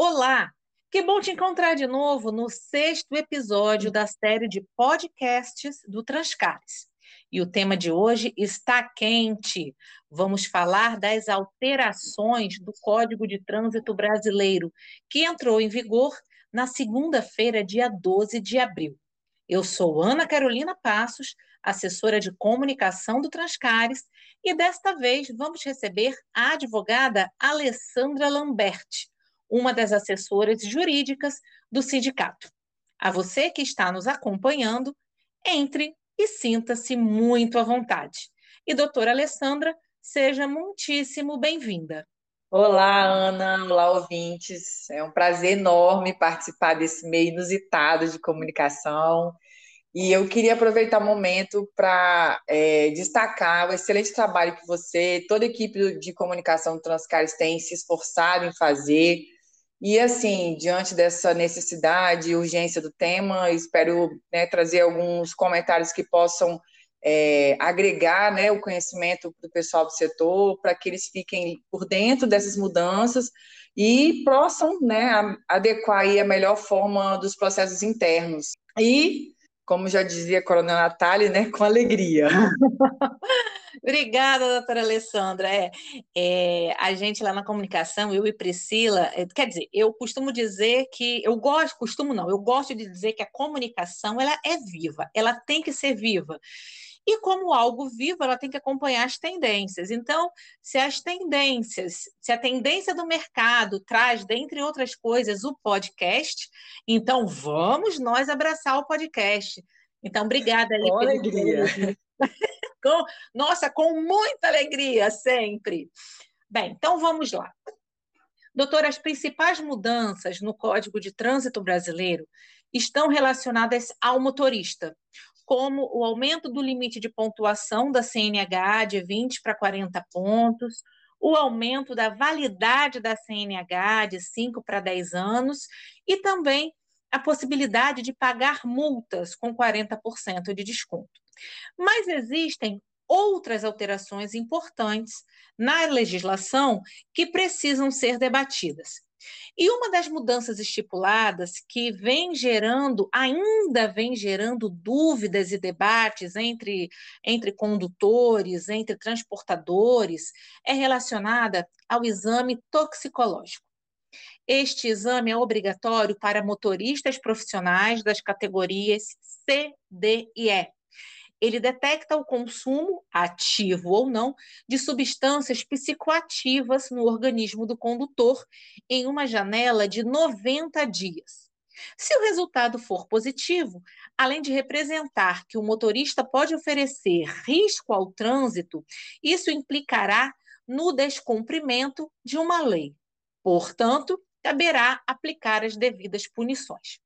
Olá! Que bom te encontrar de novo no sexto episódio da série de podcasts do Transcares. E o tema de hoje está quente. Vamos falar das alterações do Código de Trânsito Brasileiro, que entrou em vigor na segunda-feira, dia 12 de abril. Eu sou Ana Carolina Passos, assessora de comunicação do Transcares, e desta vez vamos receber a advogada Alessandra Lamberti, uma das assessoras jurídicas do sindicato. A você que está nos acompanhando, entre e sinta-se muito à vontade. E doutora Alessandra, seja muitíssimo bem-vinda. Olá, Ana, olá, ouvintes. É um prazer enorme participar desse meio inusitado de comunicação. E eu queria aproveitar o momento para é, destacar o excelente trabalho que você, toda a equipe de comunicação do Transcares tem se esforçado em fazer e assim, diante dessa necessidade e urgência do tema, espero né, trazer alguns comentários que possam é, agregar né, o conhecimento para o pessoal do setor, para que eles fiquem por dentro dessas mudanças e possam né, adequar a melhor forma dos processos internos. E como já dizia a Coronel Natália, né, com alegria. Obrigada, doutora Alessandra. É, é, a gente lá na comunicação, eu e Priscila, é, quer dizer, eu costumo dizer que, eu gosto, costumo não, eu gosto de dizer que a comunicação, ela é viva, ela tem que ser viva. E como algo vivo, ela tem que acompanhar as tendências. Então, se as tendências, se a tendência do mercado traz, dentre outras coisas, o podcast, então vamos nós abraçar o podcast. Então, obrigada. Com alegria. nossa, com muita alegria, sempre. Bem, então vamos lá. Doutora, as principais mudanças no Código de Trânsito Brasileiro estão relacionadas ao motorista, como o aumento do limite de pontuação da CNH de 20 para 40 pontos, o aumento da validade da CNH de 5 para 10 anos e também a possibilidade de pagar multas com 40% de desconto. Mas existem outras alterações importantes na legislação que precisam ser debatidas. E uma das mudanças estipuladas que vem gerando, ainda vem gerando dúvidas e debates entre, entre condutores, entre transportadores, é relacionada ao exame toxicológico. Este exame é obrigatório para motoristas profissionais das categorias C, D e E, ele detecta o consumo, ativo ou não, de substâncias psicoativas no organismo do condutor em uma janela de 90 dias. Se o resultado for positivo, além de representar que o motorista pode oferecer risco ao trânsito, isso implicará no descumprimento de uma lei. Portanto, caberá aplicar as devidas punições.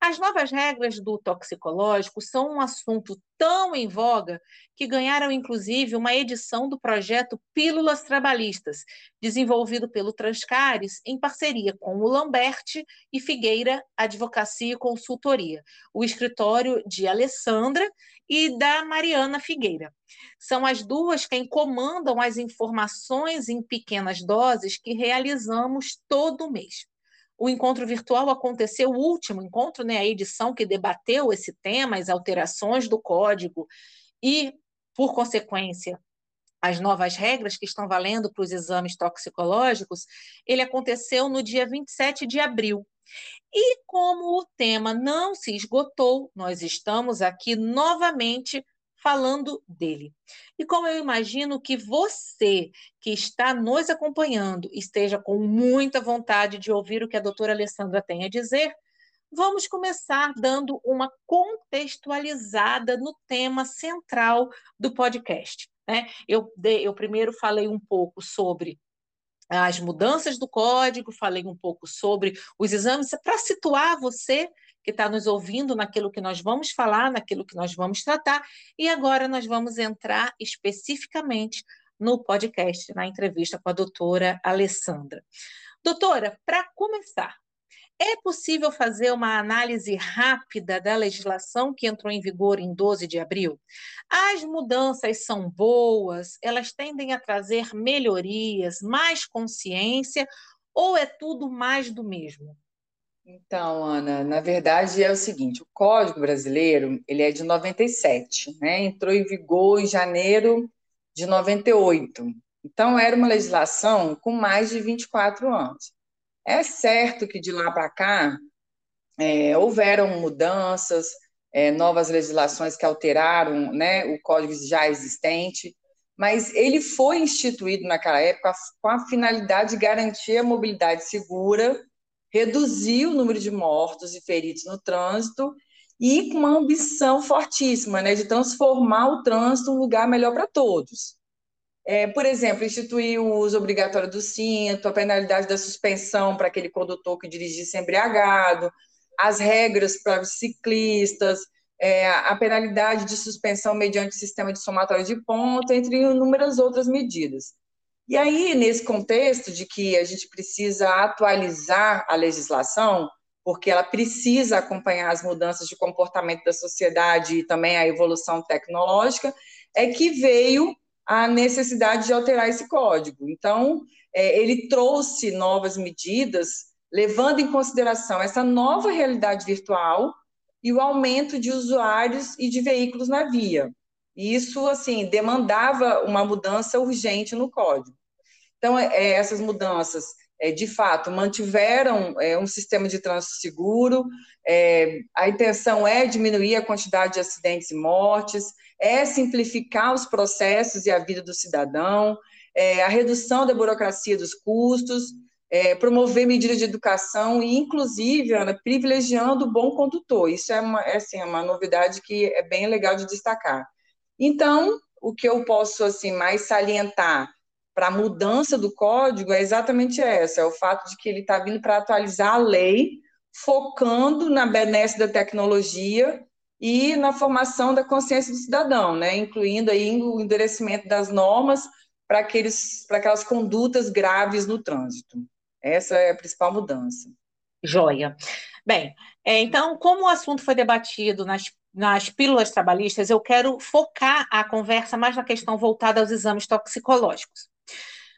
As novas regras do toxicológico são um assunto tão em voga que ganharam, inclusive, uma edição do projeto Pílulas Trabalhistas, desenvolvido pelo Transcares em parceria com o Lamberti e Figueira Advocacia e Consultoria, o escritório de Alessandra e da Mariana Figueira. São as duas quem comandam as informações em pequenas doses que realizamos todo mês o encontro virtual aconteceu, o último encontro, né, a edição que debateu esse tema, as alterações do código e, por consequência, as novas regras que estão valendo para os exames toxicológicos, ele aconteceu no dia 27 de abril. E como o tema não se esgotou, nós estamos aqui novamente falando dele. E como eu imagino que você que está nos acompanhando esteja com muita vontade de ouvir o que a doutora Alessandra tem a dizer, vamos começar dando uma contextualizada no tema central do podcast. Né? Eu, eu primeiro falei um pouco sobre as mudanças do código, falei um pouco sobre os exames, para situar você que está nos ouvindo naquilo que nós vamos falar, naquilo que nós vamos tratar, e agora nós vamos entrar especificamente no podcast, na entrevista com a doutora Alessandra. Doutora, para começar, é possível fazer uma análise rápida da legislação que entrou em vigor em 12 de abril? As mudanças são boas, elas tendem a trazer melhorias, mais consciência, ou é tudo mais do mesmo? Então, Ana, na verdade é o seguinte, o Código Brasileiro, ele é de 97, né? Entrou em vigor em janeiro de 98. Então, era uma legislação com mais de 24 anos. É certo que de lá para cá é, houveram mudanças, é, novas legislações que alteraram né, o código já existente, mas ele foi instituído naquela época com a finalidade de garantir a mobilidade segura, reduzir o número de mortos e feridos no trânsito e com uma ambição fortíssima né, de transformar o trânsito um lugar melhor para todos. É, por exemplo, instituir o uso obrigatório do cinto, a penalidade da suspensão para aquele condutor que dirigisse embriagado, as regras para os ciclistas, é, a penalidade de suspensão mediante sistema de somatório de ponto, entre inúmeras outras medidas. E aí, nesse contexto de que a gente precisa atualizar a legislação, porque ela precisa acompanhar as mudanças de comportamento da sociedade e também a evolução tecnológica, é que veio a necessidade de alterar esse código. Então, é, ele trouxe novas medidas, levando em consideração essa nova realidade virtual e o aumento de usuários e de veículos na via. E isso, assim, demandava uma mudança urgente no código. Então, é, essas mudanças, é, de fato, mantiveram é, um sistema de trânsito seguro, é, a intenção é diminuir a quantidade de acidentes e mortes, é simplificar os processos e a vida do cidadão, é a redução da burocracia dos custos, é, promover medidas de educação e, inclusive, Ana, privilegiando o bom condutor. Isso é uma, é, assim, é uma novidade que é bem legal de destacar. Então, o que eu posso assim mais salientar para a mudança do código é exatamente essa, é o fato de que ele está vindo para atualizar a lei, focando na benesse da tecnologia e na formação da consciência do cidadão, né, incluindo aí o endurecimento das normas para aquelas condutas graves no trânsito. Essa é a principal mudança. Joia. Bem, é, então, como o assunto foi debatido nas, nas pílulas trabalhistas, eu quero focar a conversa mais na questão voltada aos exames toxicológicos.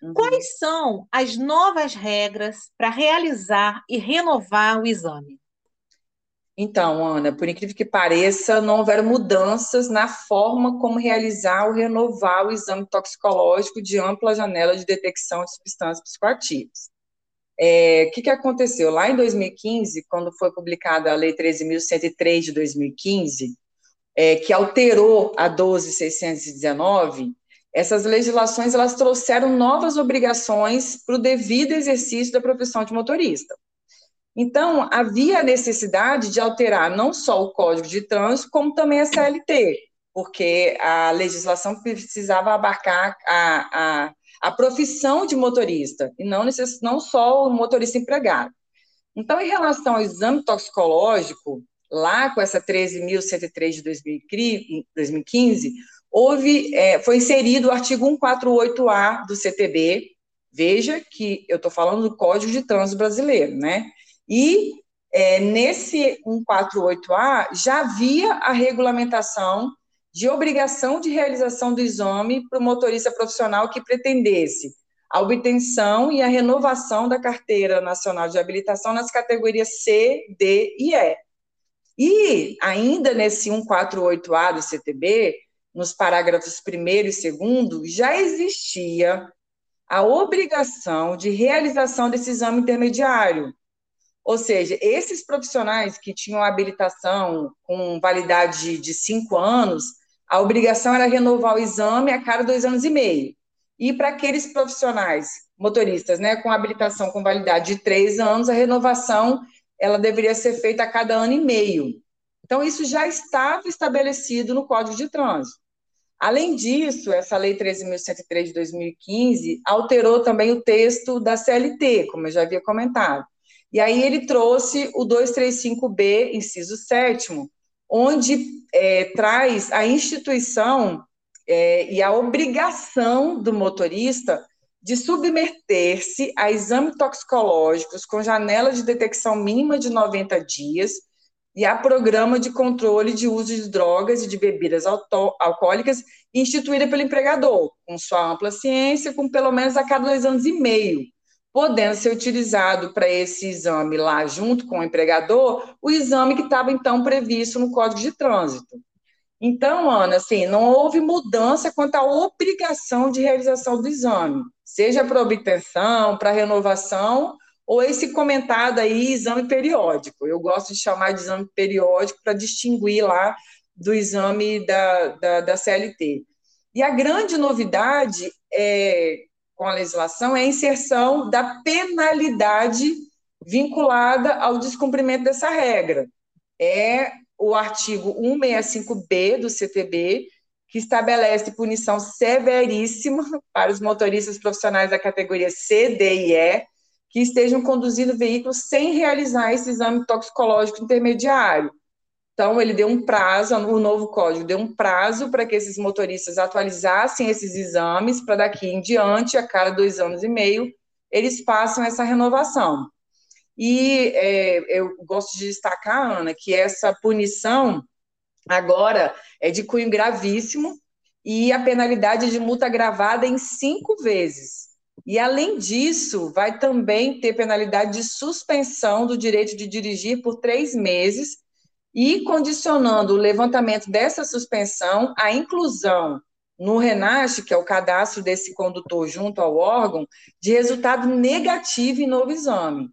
Uhum. Quais são as novas regras para realizar e renovar o exame? Então, Ana, por incrível que pareça, não houveram mudanças na forma como realizar ou renovar o exame toxicológico de ampla janela de detecção de substâncias psicoativas. É, o que, que aconteceu? Lá em 2015, quando foi publicada a Lei 13.103 de 2015, é, que alterou a 12.619, essas legislações elas trouxeram novas obrigações para o devido exercício da profissão de motorista. Então, havia necessidade de alterar não só o Código de Trânsito, como também a CLT, porque a legislação precisava abarcar a, a, a profissão de motorista, e não, necess, não só o motorista empregado. Então, em relação ao exame toxicológico, lá com essa 13.103 de 2015, houve, é, foi inserido o artigo 148A do CTB, veja que eu estou falando do Código de Trânsito Brasileiro, né? E é, nesse 148A já havia a regulamentação de obrigação de realização do exame para o motorista profissional que pretendesse a obtenção e a renovação da carteira nacional de habilitação nas categorias C, D e E. E ainda nesse 148A do CTB, nos parágrafos 1 e 2, já existia a obrigação de realização desse exame intermediário, ou seja, esses profissionais que tinham habilitação com validade de cinco anos, a obrigação era renovar o exame a cada dois anos e meio. E para aqueles profissionais, motoristas, né, com habilitação com validade de três anos, a renovação ela deveria ser feita a cada ano e meio. Então, isso já estava estabelecido no Código de Trânsito. Além disso, essa Lei 13.103 de 2015 alterou também o texto da CLT, como eu já havia comentado. E aí ele trouxe o 235B, inciso 7 onde é, traz a instituição é, e a obrigação do motorista de submeter-se a exames toxicológicos com janela de detecção mínima de 90 dias e a programa de controle de uso de drogas e de bebidas alcoólicas instituída pelo empregador, com sua ampla ciência, com pelo menos a cada dois anos e meio, podendo ser utilizado para esse exame lá, junto com o empregador, o exame que estava então previsto no Código de Trânsito. Então, Ana, assim, não houve mudança quanto à obrigação de realização do exame, seja para obtenção, para renovação, ou esse comentado aí, exame periódico. Eu gosto de chamar de exame periódico para distinguir lá do exame da, da, da CLT. E a grande novidade é, com a legislação é a inserção da penalidade vinculada ao descumprimento dessa regra. É o artigo 165B do CTB, que estabelece punição severíssima para os motoristas profissionais da categoria C, D e E, que estejam conduzindo veículos sem realizar esse exame toxicológico intermediário. Então, ele deu um prazo, o novo código deu um prazo para que esses motoristas atualizassem esses exames, para daqui em diante, a cada dois anos e meio, eles façam essa renovação. E é, eu gosto de destacar, Ana, que essa punição agora é de cunho gravíssimo e a penalidade de multa gravada em cinco vezes. E, além disso, vai também ter penalidade de suspensão do direito de dirigir por três meses e condicionando o levantamento dessa suspensão à inclusão no RENASH, que é o cadastro desse condutor junto ao órgão, de resultado negativo em novo exame.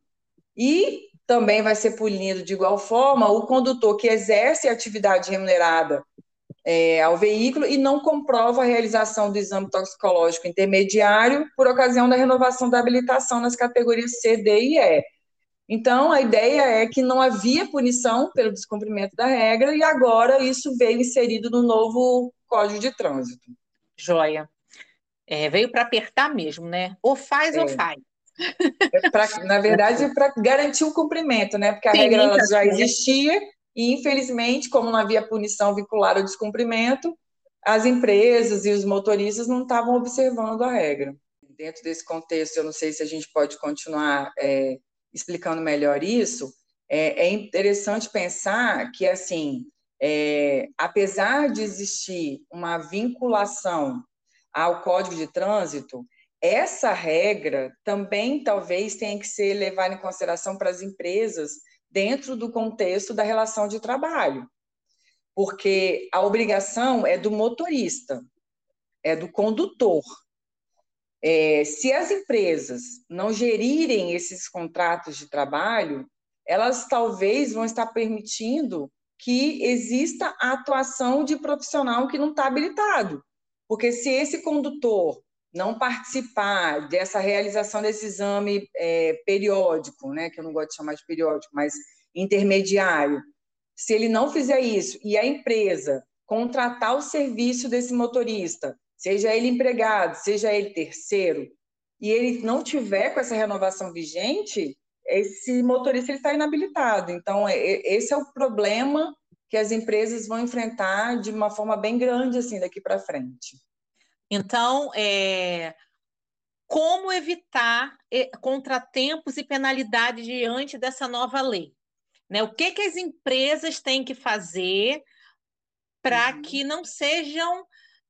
E também vai ser punido de igual forma o condutor que exerce atividade remunerada é, ao veículo e não comprova a realização do exame toxicológico intermediário por ocasião da renovação da habilitação nas categorias C, D e E. Então, a ideia é que não havia punição pelo descumprimento da regra e agora isso veio inserido no novo Código de Trânsito. Joia. É, veio para apertar mesmo, né? Ou faz é. ou faz. É pra, na verdade, é para garantir o cumprimento, né? Porque a Sim, regra já existia e, infelizmente, como não havia punição vinculada ao descumprimento, as empresas e os motoristas não estavam observando a regra. Dentro desse contexto, eu não sei se a gente pode continuar é, explicando melhor isso. É, é, interessante pensar que, assim, é, apesar de existir uma vinculação ao Código de Trânsito, essa regra também talvez tenha que ser levada em consideração para as empresas dentro do contexto da relação de trabalho, porque a obrigação é do motorista, é do condutor. É, se as empresas não gerirem esses contratos de trabalho, elas talvez vão estar permitindo que exista a atuação de profissional que não está habilitado. Porque se esse condutor não participar dessa realização desse exame é, periódico, né, que eu não gosto de chamar de periódico, mas intermediário, se ele não fizer isso e a empresa contratar o serviço desse motorista, seja ele empregado, seja ele terceiro, e ele não tiver com essa renovação vigente, esse motorista está inabilitado. Então, é, é, esse é o problema que as empresas vão enfrentar de uma forma bem grande assim daqui para frente. Então, é, como evitar é, contratempos e penalidades diante dessa nova lei? Né? O que, que as empresas têm que fazer para uhum. que não sejam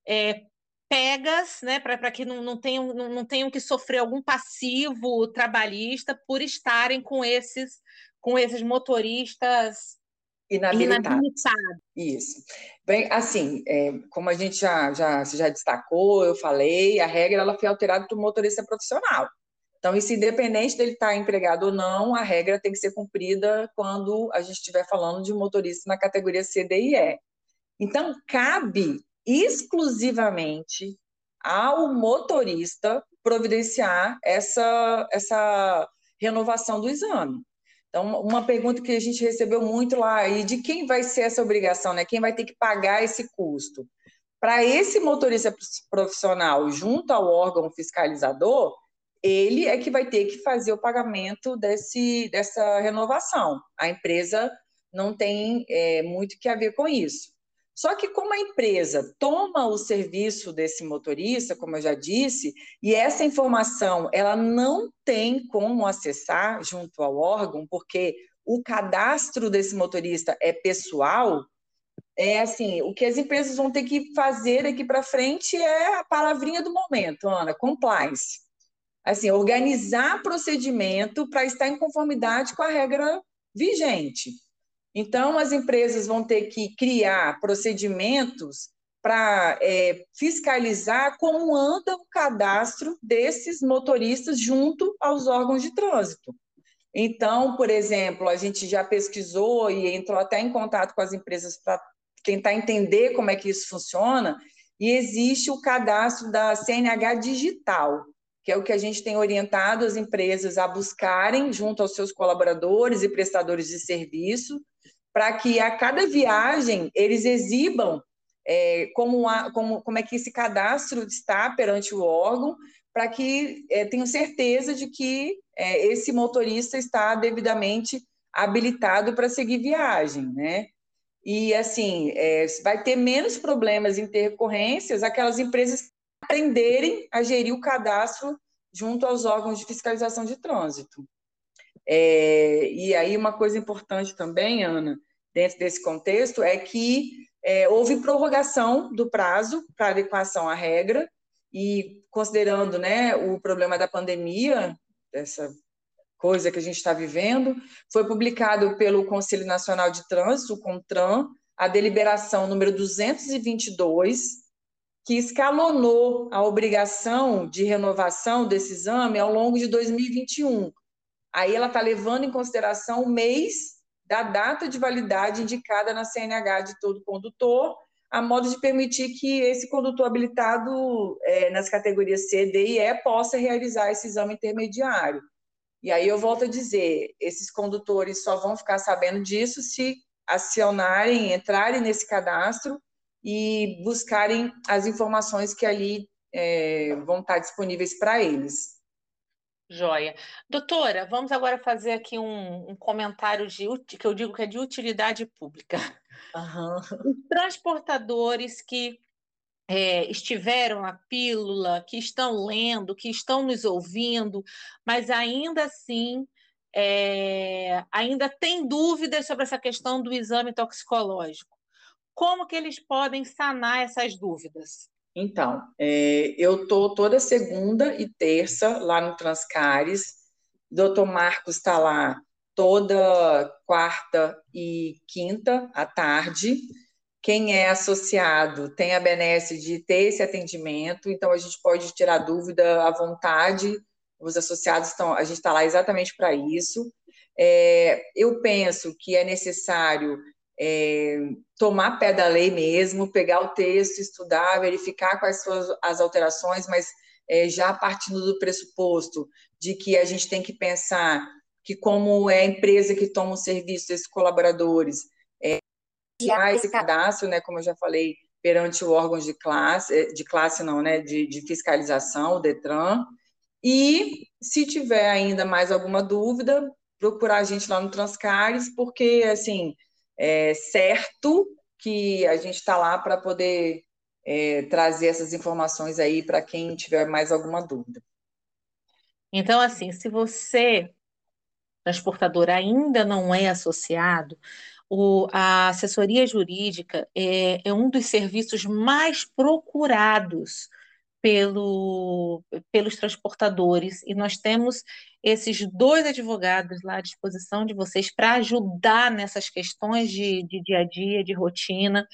é, pegas, né, para que não, não, tenham, não, não tenham que sofrer algum passivo trabalhista por estarem com esses, com esses motoristas Inabilitado. Inabilitado. Isso. Bem, assim, é, como a gente já, já, já destacou, eu falei, a regra ela foi alterada para o motorista profissional. Então, isso independente dele estar empregado ou não, a regra tem que ser cumprida quando a gente estiver falando de motorista na categoria C, D e E. Então, cabe exclusivamente ao motorista providenciar essa, essa renovação do exame. Então, uma pergunta que a gente recebeu muito lá, e de quem vai ser essa obrigação, né? Quem vai ter que pagar esse custo? Para esse motorista profissional, junto ao órgão fiscalizador, ele é que vai ter que fazer o pagamento desse, dessa renovação. A empresa não tem é, muito que a ver com isso. Só que como a empresa toma o serviço desse motorista, como eu já disse, e essa informação ela não tem como acessar junto ao órgão, porque o cadastro desse motorista é pessoal, é assim, o que as empresas vão ter que fazer aqui para frente é a palavrinha do momento, Ana, compliance. assim, organizar procedimento para estar em conformidade com a regra vigente. Então, as empresas vão ter que criar procedimentos para é, fiscalizar como anda o cadastro desses motoristas junto aos órgãos de trânsito. Então, por exemplo, a gente já pesquisou e entrou até em contato com as empresas para tentar entender como é que isso funciona, e existe o cadastro da CNH digital, que é o que a gente tem orientado as empresas a buscarem junto aos seus colaboradores e prestadores de serviço, para que a cada viagem eles exibam é, como, a, como, como é que esse cadastro está perante o órgão, para que é, tenham certeza de que é, esse motorista está devidamente habilitado para seguir viagem, né? E, assim, é, vai ter menos problemas em ter recorrências aquelas empresas aprenderem a gerir o cadastro junto aos órgãos de fiscalização de trânsito. É, e aí, uma coisa importante também, Ana, dentro desse contexto, é que é, houve prorrogação do prazo para adequação à regra, e considerando né, o problema da pandemia, dessa coisa que a gente está vivendo, foi publicado pelo Conselho Nacional de Trânsito, o CONTRAN, a deliberação número 222, que escalonou a obrigação de renovação desse exame ao longo de 2021. Aí ela está levando em consideração o mês da data de validade indicada na CNH de todo condutor, a modo de permitir que esse condutor habilitado é, nas categorias C, D e E possa realizar esse exame intermediário. E aí eu volto a dizer, esses condutores só vão ficar sabendo disso se acionarem, entrarem nesse cadastro e buscarem as informações que ali é, vão estar disponíveis para eles. Joia. Doutora, vamos agora fazer aqui um, um, comentário de, que eu digo que é de utilidade pública. Uhum. Os transportadores que é, estiveram na pílula, que estão lendo, que estão nos ouvindo, mas ainda assim é, ainda tem dúvidas sobre essa questão do exame toxicológico. Como que eles podem sanar essas dúvidas? Então, é, eu estou toda segunda e terça lá no Transcares. Doutor Marcos está lá toda quarta e quinta à tarde. Quem é associado tem a benesse de ter esse atendimento, então a gente pode tirar dúvida à vontade. Os associados estão, a gente está lá exatamente para isso. É, eu penso que é necessário é, tomar pé da lei mesmo, pegar o texto, estudar, verificar quais são as, alterações, mas é, já partindo do pressuposto de que a gente tem que pensar que como é a empresa que toma o serviço desses colaboradores, é, já esse cadastro, né, como eu já falei, perante o órgão de classe, eh, de classe não, né, de, de fiscalização, o DETRAN, e se tiver ainda mais alguma dúvida, procurar a gente lá no Transcares, porque, assim, é certo que a gente está lá para poder é, trazer essas informações aí para quem tiver mais alguma dúvida. Então, assim, se você, transportador, ainda não é associado, o, a assessoria jurídica é, é um dos serviços mais procurados pelo, pelos transportadores e nós temos esses dois advogados lá à disposição de vocês para ajudar nessas questões de, de, dia a dia, de rotina.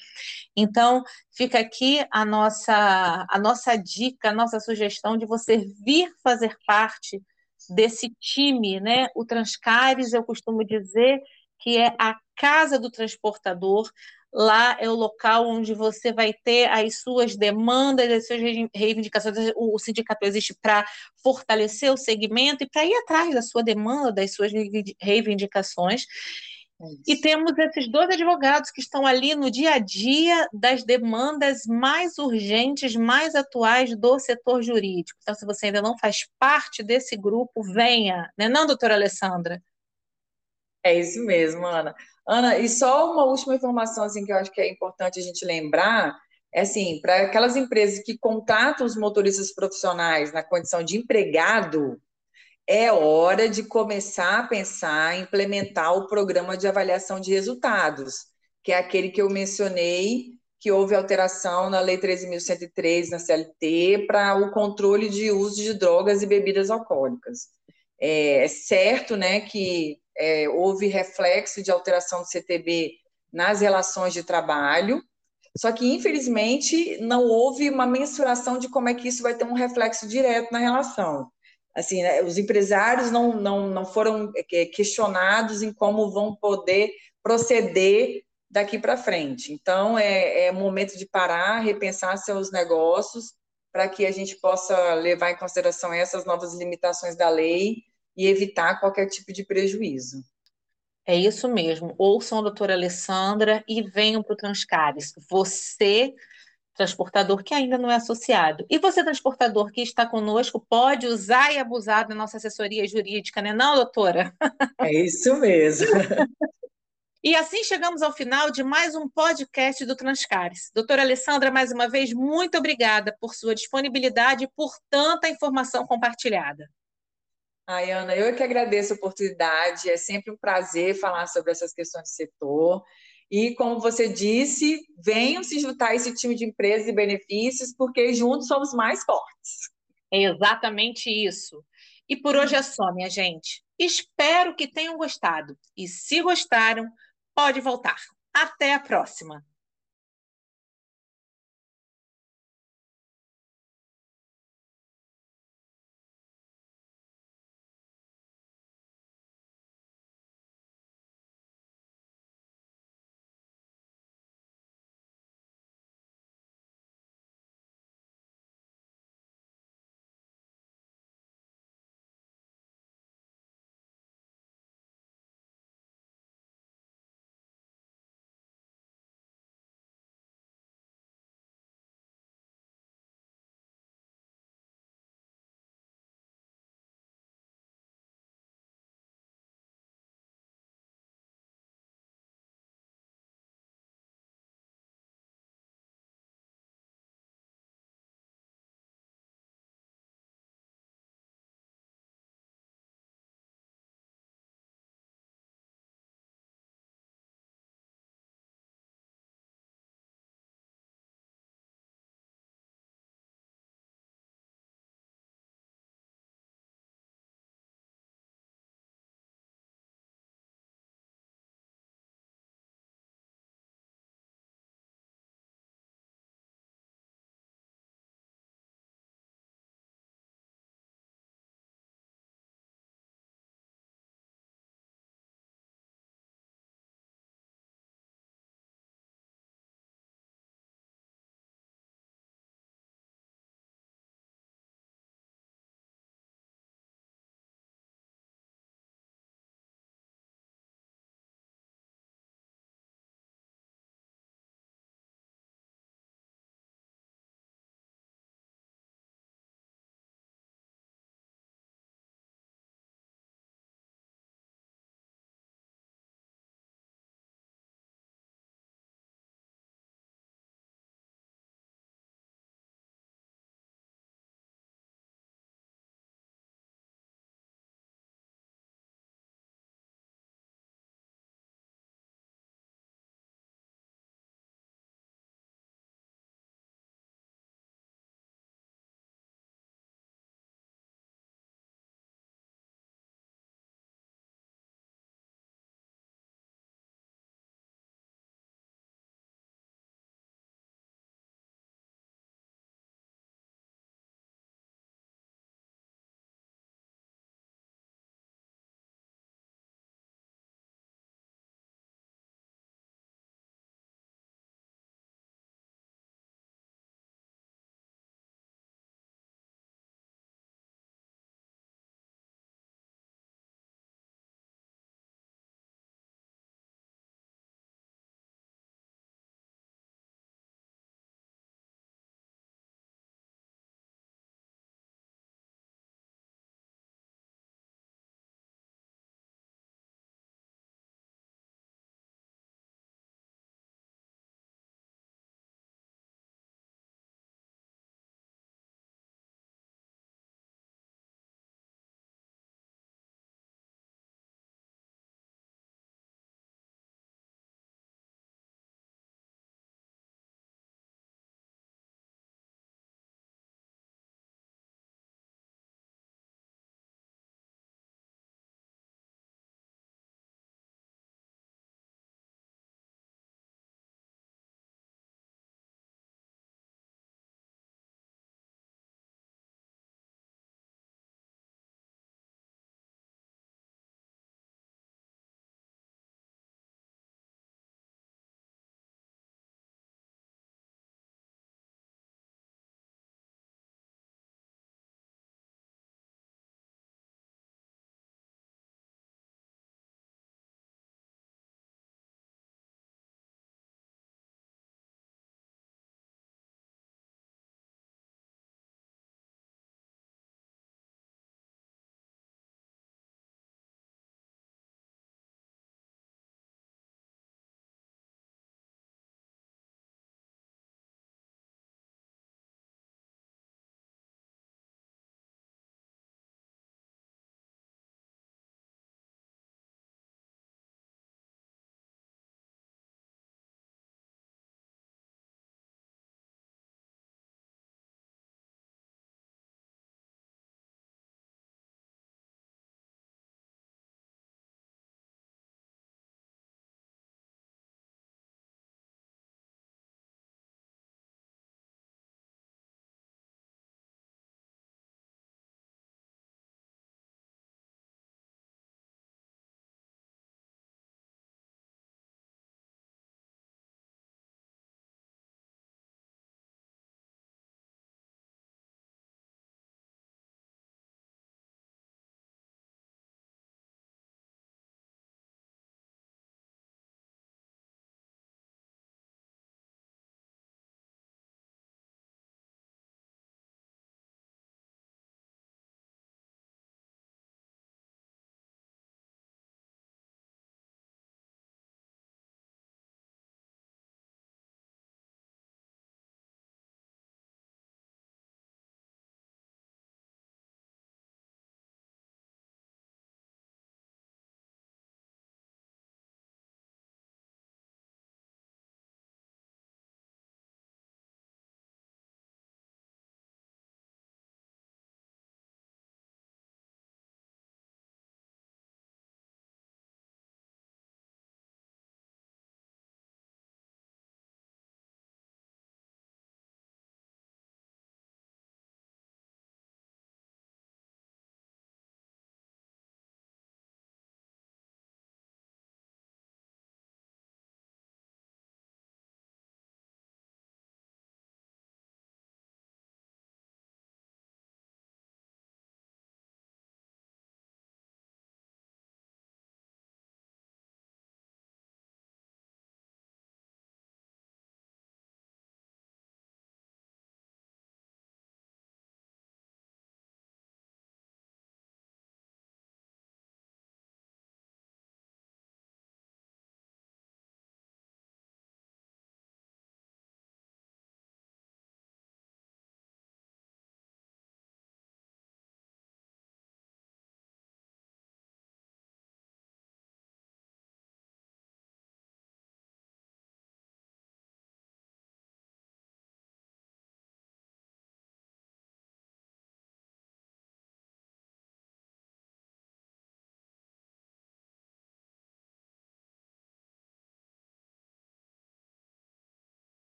Então, fica aqui a nossa, a nossa dica, a nossa sugestão de você vir fazer parte desse time, né? O Transcares, eu costumo dizer que é a casa do transportador. Lá é o local onde você vai ter as suas demandas, as suas reivindicações. O sindicato existe para fortalecer o segmento e para ir atrás da sua demanda, das suas reivindicações. É e temos esses dois advogados que estão ali no dia a dia das demandas mais urgentes, mais atuais do setor jurídico. Então, se você ainda não faz parte desse grupo, venha, né, não, doutora Alessandra? É isso mesmo, Ana. Ana, e só uma última informação assim que eu acho que é importante a gente lembrar, é assim, para aquelas empresas que contratam os motoristas profissionais na condição de empregado, é hora de começar a pensar em implementar o programa de avaliação de resultados, que é aquele que eu mencionei, que houve alteração na Lei 13.103, na CLT, para o controle de uso de drogas e bebidas alcoólicas. É, é certo né, que é, houve reflexo de alteração do CTB nas relações de trabalho, só que, infelizmente, não houve uma mensuração de como é que isso vai ter um reflexo direto na relação. Assim, né, os empresários não, não, não foram é, questionados em como vão poder proceder daqui para frente. Então, é, é momento de parar, repensar seus negócios, para que a gente possa levar em consideração essas novas limitações da lei e evitar qualquer tipo de prejuízo. É isso mesmo. Ouçam a doutora Alessandra e venham para o Transcares. Você, transportador que ainda não é associado, e você, transportador que está conosco, pode usar e abusar da nossa assessoria jurídica, né, não, doutora? É isso mesmo. E assim chegamos ao final de mais um podcast do Transcares. Doutora Alessandra, mais uma vez, muito obrigada por sua disponibilidade e por tanta informação compartilhada. Ai, Ana, eu que agradeço a oportunidade. É sempre um prazer falar sobre essas questões de setor. E, como você disse, venham se juntar a esse time de empresas e benefícios, porque juntos somos mais fortes. É exatamente isso. E por hoje é só, minha gente. Espero que tenham gostado. E se gostaram, pode voltar. Até a próxima!